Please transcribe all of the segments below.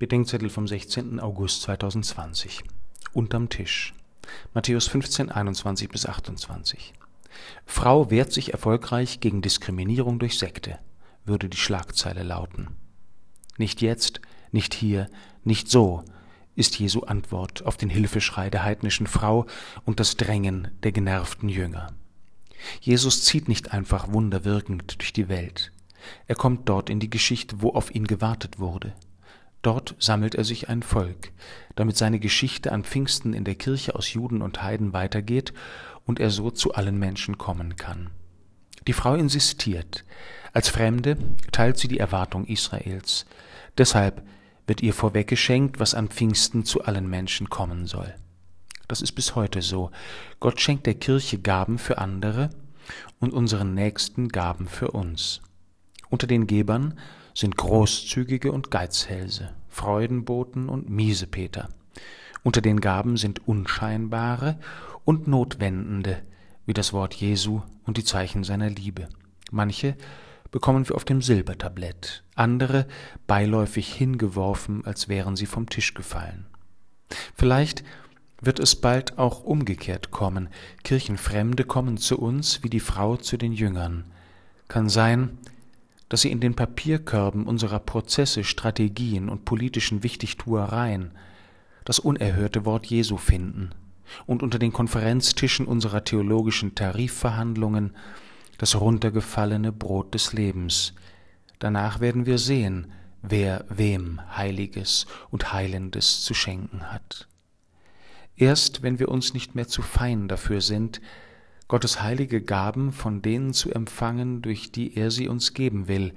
Bedenkzettel vom 16. August 2020. Unterm Tisch. Matthäus 15, 21 bis 28. Frau wehrt sich erfolgreich gegen Diskriminierung durch Sekte, würde die Schlagzeile lauten. Nicht jetzt, nicht hier, nicht so, ist Jesu Antwort auf den Hilfeschrei der heidnischen Frau und das Drängen der genervten Jünger. Jesus zieht nicht einfach wunderwirkend durch die Welt. Er kommt dort in die Geschichte, wo auf ihn gewartet wurde. Dort sammelt er sich ein Volk, damit seine Geschichte an Pfingsten in der Kirche aus Juden und Heiden weitergeht und er so zu allen Menschen kommen kann. Die Frau insistiert. Als Fremde teilt sie die Erwartung Israels. Deshalb wird ihr vorweggeschenkt, was an Pfingsten zu allen Menschen kommen soll. Das ist bis heute so. Gott schenkt der Kirche Gaben für andere und unseren Nächsten Gaben für uns. Unter den Gebern sind Großzügige und Geizhälse, Freudenboten und Miesepeter. Unter den Gaben sind Unscheinbare und Notwendende, wie das Wort Jesu und die Zeichen seiner Liebe. Manche bekommen wir auf dem Silbertablett, andere beiläufig hingeworfen, als wären sie vom Tisch gefallen. Vielleicht wird es bald auch umgekehrt kommen. Kirchenfremde kommen zu uns wie die Frau zu den Jüngern. Kann sein, dass sie in den Papierkörben unserer Prozesse, Strategien und politischen Wichtigtuereien das unerhörte Wort Jesu finden und unter den Konferenztischen unserer theologischen Tarifverhandlungen das runtergefallene Brot des Lebens. Danach werden wir sehen, wer wem Heiliges und Heilendes zu schenken hat. Erst wenn wir uns nicht mehr zu fein dafür sind, Gottes heilige Gaben von denen zu empfangen, durch die er sie uns geben will,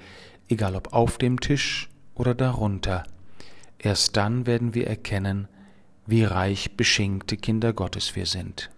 egal ob auf dem Tisch oder darunter. Erst dann werden wir erkennen, wie reich beschenkte Kinder Gottes wir sind.